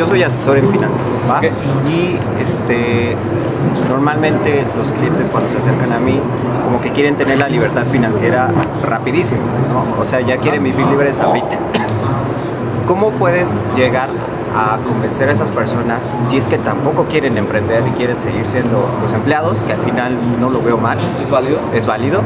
Yo soy asesor en finanzas, ¿va? Y este, normalmente los clientes cuando se acercan a mí, como que quieren tener la libertad financiera rapidísimo, ¿no? O sea, ya quieren vivir libres ahorita. ¿Cómo puedes llegar a convencer a esas personas si es que tampoco quieren emprender y quieren seguir siendo los empleados, que al final no lo veo mal. ¿Es válido? Es válido.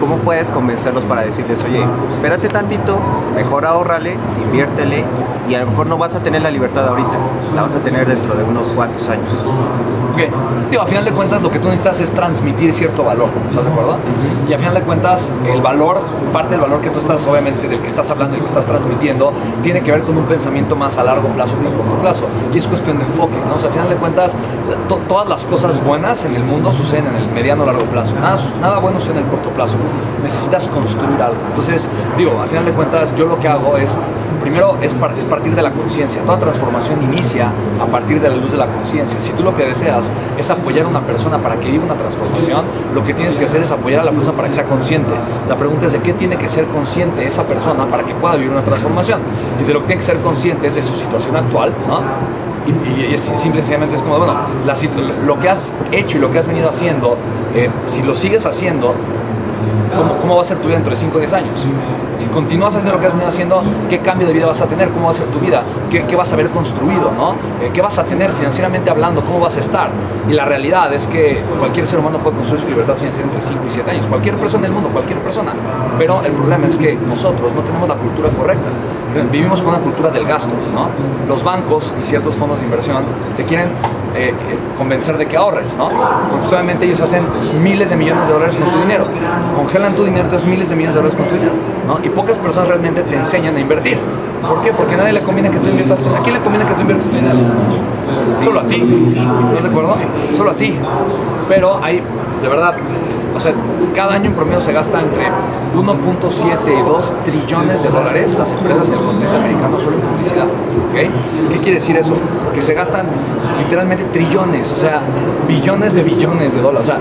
¿Cómo puedes convencerlos para decirles, oye, espérate tantito, mejor ahorrale, inviértele y a lo mejor no vas a tener la libertad ahorita, la vas a tener dentro de unos cuantos años? Ok, digo, a final de cuentas lo que tú necesitas es transmitir cierto valor, ¿estás de acuerdo? Y a final de cuentas el valor, parte del valor que tú estás, obviamente, del que estás hablando y que estás transmitiendo, tiene que ver con un pensamiento más a largo plazo que a corto plazo. Y es cuestión de enfoque, ¿no? O sea, a final de cuentas, to- todas las cosas buenas en el mundo suceden en el mediano o largo plazo. Nada, nada bueno sucede en el corto plazo. Necesitas construir algo. Entonces, digo, a final de cuentas, yo lo que hago es, primero, es, par- es partir de la conciencia. Toda transformación inicia a partir de la luz de la conciencia. Si tú lo que deseas es apoyar a una persona para que viva una transformación, lo que tienes que hacer es apoyar a la persona para que sea consciente. La pregunta es de qué tiene que ser consciente esa persona para que pueda vivir una transformación. Y de lo que tiene que ser consciente es de su situación actual, ¿no? Y, y es simple sencillamente es como, bueno, la lo que has hecho y lo que has venido haciendo, eh, si lo sigues haciendo, ¿cómo, ¿cómo va a ser tu vida dentro de 5 o 10 años? Si continúas haciendo lo que has venido haciendo, ¿qué cambio de vida vas a tener? ¿Cómo va a ser tu vida? ¿Qué, qué vas a haber construido? ¿no? Eh, ¿Qué vas a tener financieramente hablando? ¿Cómo vas a estar? Y la realidad es que cualquier ser humano puede construir su libertad financiera entre 5 y 7 años. Cualquier persona del mundo, cualquier persona. Pero el problema es que nosotros no tenemos la cultura correcta. Vivimos con una cultura del gasto. ¿no? Los bancos y ciertos fondos de inversión te quieren eh, eh, convencer de que ahorres, ¿no? Porque solamente ellos hacen miles de millones de dólares con tu dinero. Congelan tu dinero, entonces miles de millones de dólares con tu dinero, ¿no? Y pocas personas realmente te enseñan a invertir. ¿Por qué? Porque nadie le conviene que tú inviertas ¿A quién le conviene que tú inviertas tu dinero? Solo a ti. ¿Estás de acuerdo? Solo a ti. Pero hay, de verdad, o sea, cada año en promedio se gasta entre 1.7 y 2 trillones de dólares las empresas del continente americano solo en publicidad. ¿ok? ¿Qué quiere decir eso? Que se gastan literalmente trillones, o sea, billones de billones de dólares. O sea,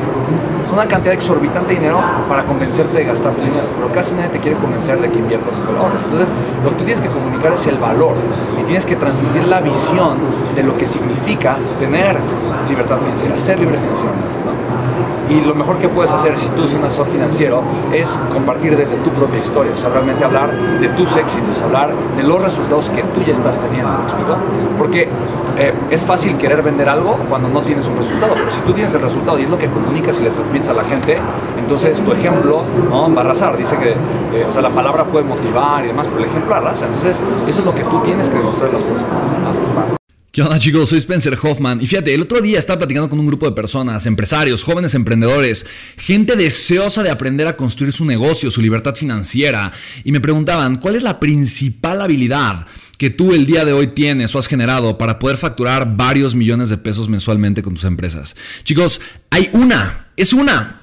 una cantidad exorbitante de dinero para convencerte de gastar tu dinero. Pero casi nadie te quiere convencer de que inviertas y colabores. Entonces, lo que tú tienes que comunicar es el valor y tienes que transmitir la visión de lo que significa tener libertad financiera, ser libre financieramente. Y lo mejor que puedes hacer si tú eres un asesor financiero es compartir desde tu propia historia, o sea, realmente hablar de tus éxitos, hablar de los resultados que tú ya estás teniendo, ¿me explico? Porque eh, es fácil querer vender algo cuando no tienes un resultado, pero si tú tienes el resultado y es lo que comunicas y le transmites a la gente, entonces tu ejemplo ¿no? va a arrasar. Dice que eh, o sea, la palabra puede motivar y demás, pero el ejemplo arrasa. Entonces, eso es lo que tú tienes que demostrar a las personas. ¿Qué onda chicos? Soy Spencer Hoffman y fíjate, el otro día estaba platicando con un grupo de personas, empresarios, jóvenes emprendedores, gente deseosa de aprender a construir su negocio, su libertad financiera y me preguntaban, ¿cuál es la principal habilidad que tú el día de hoy tienes o has generado para poder facturar varios millones de pesos mensualmente con tus empresas? Chicos, hay una, es una